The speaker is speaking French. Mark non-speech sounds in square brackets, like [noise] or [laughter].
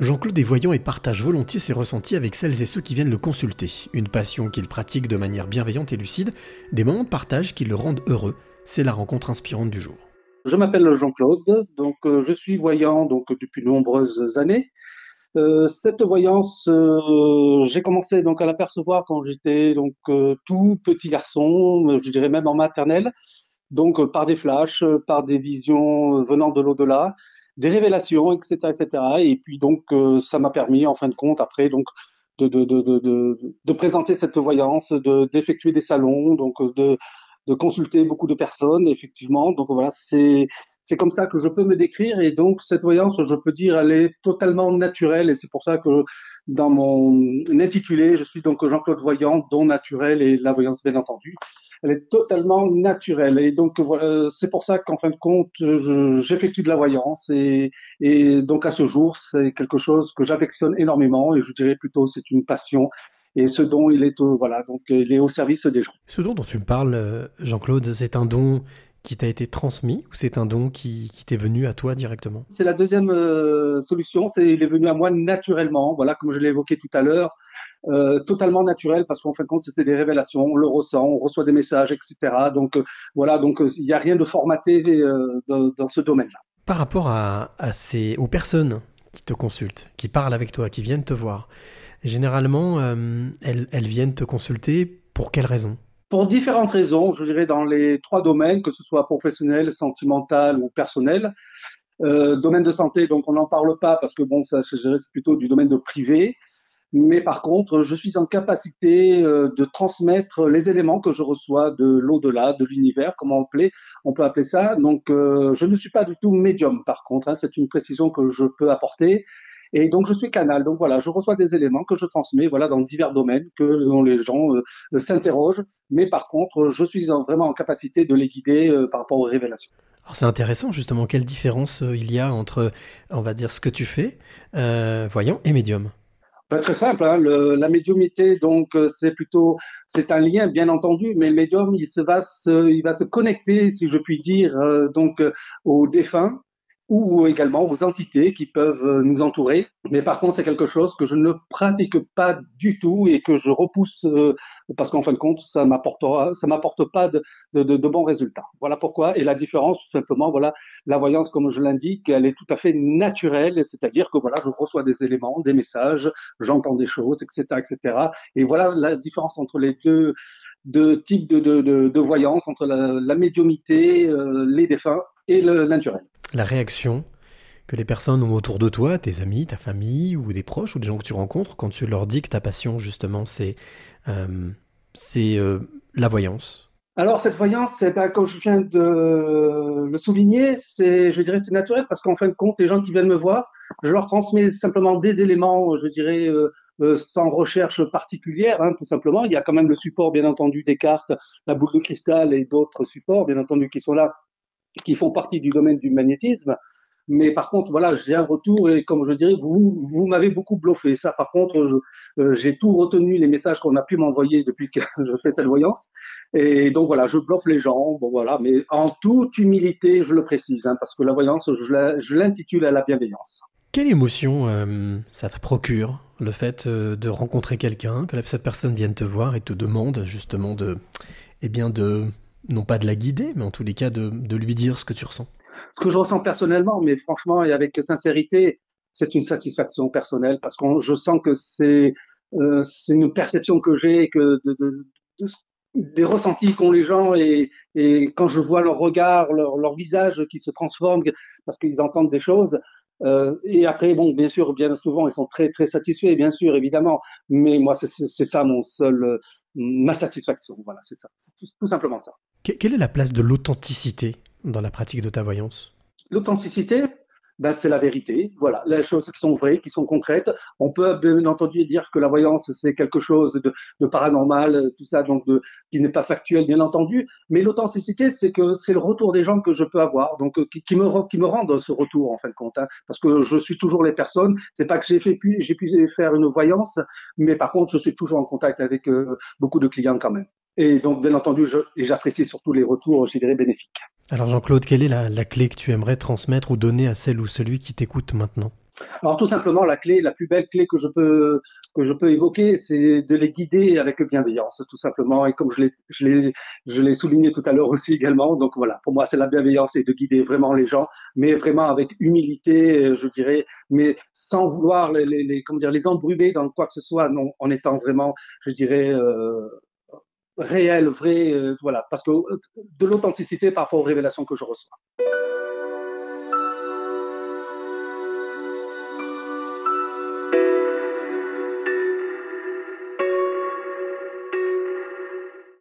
Jean-Claude est voyant et partage volontiers ses ressentis avec celles et ceux qui viennent le consulter. Une passion qu'il pratique de manière bienveillante et lucide, des moments de partage qui le rendent heureux. C'est la rencontre inspirante du jour. Je m'appelle Jean-Claude, donc euh, je suis voyant donc depuis de nombreuses années. Euh, cette voyance, euh, j'ai commencé donc à l'apercevoir quand j'étais donc tout petit garçon, je dirais même en maternelle, donc par des flashs, par des visions venant de l'au-delà des révélations, etc., etc. Et puis donc euh, ça m'a permis en fin de compte après donc de, de, de, de, présenter cette voyance, de d'effectuer des salons, donc de, de consulter beaucoup de personnes effectivement. Donc voilà, c'est c'est comme ça que je peux me décrire et donc cette voyance, je peux dire, elle est totalement naturelle et c'est pour ça que dans mon intitulé, je suis donc Jean-Claude Voyant, dont naturel et la voyance bien entendu elle est totalement naturelle. Et donc voilà, c'est pour ça qu'en fin de compte, j'effectue de la voyance et, et donc à ce jour, c'est quelque chose que j'affectionne énormément et je dirais plutôt c'est une passion et ce don, il est au, voilà, donc il est au service des gens. Ce don dont tu me parles, euh, Jean-Claude, c'est un don qui t'a été transmis ou c'est un don qui, qui t'est venu à toi directement? C'est la deuxième euh, solution, c'est il est venu à moi naturellement, voilà, comme je l'ai évoqué tout à l'heure. Euh, totalement naturel parce qu'en fin de compte c'est des révélations, on le ressent, on reçoit des messages, etc. Donc euh, voilà, donc il n'y a rien de formaté dans, dans, ce domaine-là. Par rapport à, à ces, aux personnes qui te consultent, qui parlent avec toi, qui viennent te voir, généralement elles, elles viennent te consulter pour quelles raisons? Pour différentes raisons, je dirais dans les trois domaines, que ce soit professionnel, sentimental ou personnel. Euh, domaine de santé, donc on n'en parle pas parce que bon, ça c'est plutôt du domaine de privé. Mais par contre, je suis en capacité euh, de transmettre les éléments que je reçois de l'au-delà, de l'univers, comment on, peut, appeler ça. Donc, euh, je ne suis pas du tout médium, par contre. Hein, c'est une précision que je peux apporter. Et donc, je suis canal. Donc, voilà, je reçois des éléments que je transmets voilà, dans divers domaines que dont les gens euh, s'interrogent. Mais par contre, je suis vraiment en capacité de les guider par rapport aux révélations. Alors c'est intéressant justement, quelle différence il y a entre, on va dire, ce que tu fais, voyant, et médium? Ben, très simple, hein, le, la médiumité, donc euh, c'est plutôt, c'est un lien bien entendu, mais le médium, il se va se, il va se connecter, si je puis dire, euh, donc euh, aux défunts ou également aux entités qui peuvent euh, nous entourer. Mais par contre, c'est quelque chose que je ne pratique pas du tout et que je repousse euh, parce qu'en fin de compte, ça m'apportera, ça m'apporte pas de, de, de, bons résultats. Voilà pourquoi. Et la différence, tout simplement, voilà, la voyance, comme je l'indique, elle est tout à fait naturelle, c'est-à-dire que voilà, je reçois des éléments, des messages, j'entends des choses, etc., etc. Et voilà la différence entre les deux, deux types de, de, de, voyance, entre la, la médiumité, euh, les défunts et le naturel la réaction que les personnes ont autour de toi, tes amis, ta famille ou des proches ou des gens que tu rencontres quand tu leur dis que ta passion justement c'est euh, c'est euh, la voyance? Alors cette voyance, ben, comme je viens de le souligner, c'est, je dirais, c'est naturel parce qu'en fin de compte, les gens qui viennent me voir, je leur transmets simplement des éléments, je dirais, euh, sans recherche particulière, hein, tout simplement. Il y a quand même le support, bien entendu, des cartes, la boule de cristal et d'autres supports, bien entendu, qui sont là qui font partie du domaine du magnétisme. Mais par contre, voilà, j'ai un retour et comme je dirais, vous, vous m'avez beaucoup bluffé. Ça, par contre, euh, j'ai tout retenu les messages qu'on a pu m'envoyer depuis que [laughs] je fais cette voyance. Et donc voilà, je bluffe les gens. Bon voilà, mais en toute humilité, je le précise, hein, parce que la voyance, je l'intitule à la bienveillance. Quelle émotion euh, ça te procure le fait euh, de rencontrer quelqu'un, que cette personne vienne te voir et te demande justement de, eh bien de non pas de la guider, mais en tous les cas de, de lui dire ce que tu ressens Ce que je ressens personnellement, mais franchement et avec sincérité, c'est une satisfaction personnelle parce que je sens que c'est euh, une perception que j'ai que de, de, de, des ressentis qu'ont les gens et, et, quand je vois leur regard, leur, leur visage qui se transforme parce qu'ils entendent des choses. Euh, et après, bon, bien sûr, bien souvent, ils sont très très satisfaits, bien sûr, évidemment. Mais moi, c'est ça mon seul, ma satisfaction. Voilà, c'est ça, c'est tout, simplement ça. Quelle est la place de l'authenticité dans la pratique de ta voyance? L'authenticité, ben, c'est la vérité. Voilà, les choses qui sont vraies, qui sont concrètes. On peut bien entendu dire que la voyance c'est quelque chose de, paranormal, tout ça, donc qui n'est pas factuel, bien entendu. Mais l'authenticité, c'est que c'est le retour des gens que je peux avoir, donc qui, qui, me rendent ce retour en fin de compte, hein, parce que je suis toujours les personnes. C'est pas que j'ai pu faire une voyance, mais par contre, je suis toujours en contact avec euh, beaucoup de clients quand même. Et donc, bien entendu, j'apprécie surtout les retours, je dirais, bénéfiques. Alors Jean-Claude, quelle est la, clé que tu aimerais transmettre ou donner à celle ou celui qui t'écoute maintenant? Alors tout simplement, la clé, la plus belle clé que je peux que je peux évoquer, c'est de les guider avec bienveillance, tout simplement. Et comme je l'ai je l'ai je l'ai souligné tout à l'heure aussi également. Donc voilà, pour moi, c'est la bienveillance et de guider vraiment les gens, mais vraiment avec humilité, je dirais, mais sans vouloir les, les, comment dire les embrumer dans quoi que ce soit, non, en étant vraiment, je dirais. Euh, réel, vrai, euh, voilà, parce que de l'authenticité par rapport aux révélations que je reçois.